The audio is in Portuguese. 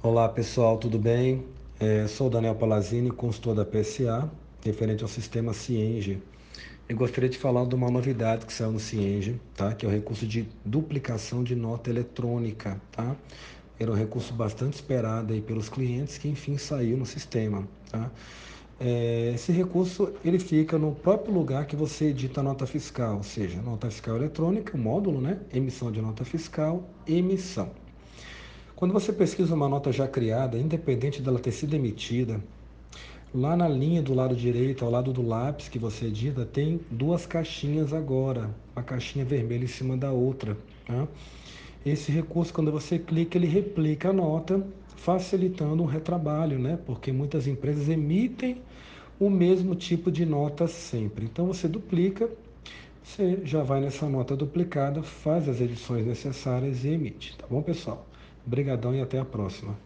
Olá pessoal, tudo bem? É, sou Daniel Palazini, consultor da PSA, referente ao sistema Cienge. Eu gostaria de falar de uma novidade que saiu no Cienge, tá? que é o recurso de duplicação de nota eletrônica. Tá? Era um recurso bastante esperado aí pelos clientes que enfim saiu no sistema. Tá? É, esse recurso ele fica no próprio lugar que você edita a nota fiscal, ou seja, nota fiscal eletrônica, módulo, né? emissão de nota fiscal, emissão. Quando você pesquisa uma nota já criada, independente dela ter sido emitida, lá na linha do lado direito, ao lado do lápis que você edita, tem duas caixinhas agora, uma caixinha vermelha em cima da outra. Tá? Esse recurso, quando você clica, ele replica a nota, facilitando um retrabalho, né? porque muitas empresas emitem o mesmo tipo de nota sempre. Então você duplica, você já vai nessa nota duplicada, faz as edições necessárias e emite. Tá bom, pessoal? Obrigadão e até a próxima.